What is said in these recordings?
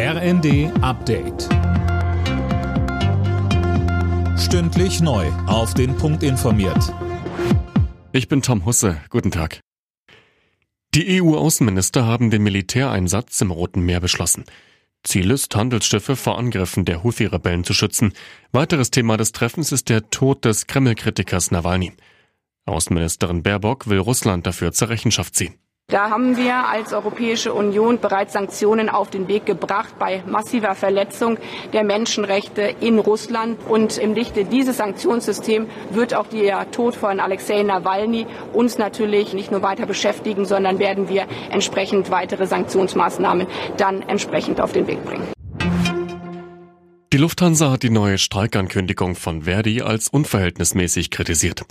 RND Update. Stündlich neu. Auf den Punkt informiert. Ich bin Tom Husse. Guten Tag. Die EU-Außenminister haben den Militäreinsatz im Roten Meer beschlossen. Ziel ist, Handelsschiffe vor Angriffen der Houthi-Rebellen zu schützen. Weiteres Thema des Treffens ist der Tod des Kreml-Kritikers Nawalny. Außenministerin Baerbock will Russland dafür zur Rechenschaft ziehen. Da haben wir als Europäische Union bereits Sanktionen auf den Weg gebracht bei massiver Verletzung der Menschenrechte in Russland. Und im Lichte dieses Sanktionssystems wird auch der Tod von Alexei Nawalny uns natürlich nicht nur weiter beschäftigen, sondern werden wir entsprechend weitere Sanktionsmaßnahmen dann entsprechend auf den Weg bringen. Die Lufthansa hat die neue Streikankündigung von Verdi als unverhältnismäßig kritisiert.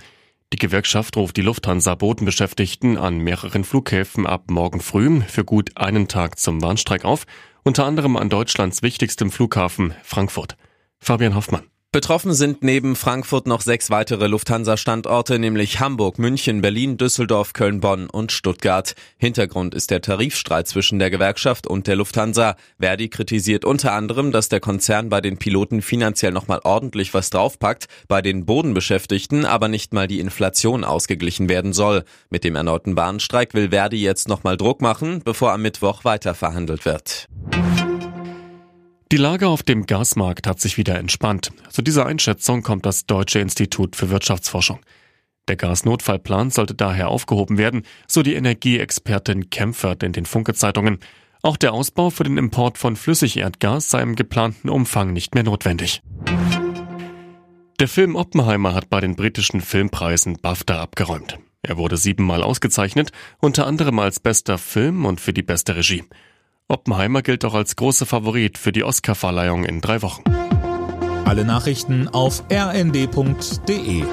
Die Gewerkschaft ruft die Lufthansa-Bodenbeschäftigten an mehreren Flughäfen ab morgen früh für gut einen Tag zum Warnstreik auf, unter anderem an Deutschlands wichtigstem Flughafen Frankfurt. Fabian Hoffmann. Betroffen sind neben Frankfurt noch sechs weitere Lufthansa-Standorte, nämlich Hamburg, München, Berlin, Düsseldorf, Köln, Bonn und Stuttgart. Hintergrund ist der Tarifstreit zwischen der Gewerkschaft und der Lufthansa. Verdi kritisiert unter anderem, dass der Konzern bei den Piloten finanziell nochmal ordentlich was draufpackt, bei den Bodenbeschäftigten aber nicht mal die Inflation ausgeglichen werden soll. Mit dem erneuten Warnstreik will Verdi jetzt nochmal Druck machen, bevor am Mittwoch weiter verhandelt wird. Die Lage auf dem Gasmarkt hat sich wieder entspannt. Zu dieser Einschätzung kommt das Deutsche Institut für Wirtschaftsforschung. Der Gasnotfallplan sollte daher aufgehoben werden, so die Energieexpertin Kempfert in den Funke-Zeitungen. Auch der Ausbau für den Import von Flüssigerdgas sei im geplanten Umfang nicht mehr notwendig. Der Film Oppenheimer hat bei den britischen Filmpreisen BAFTA abgeräumt. Er wurde siebenmal ausgezeichnet, unter anderem als bester Film und für die beste Regie. Oppenheimer gilt auch als großer Favorit für die Oscarverleihung in drei Wochen. Alle Nachrichten auf rnd.de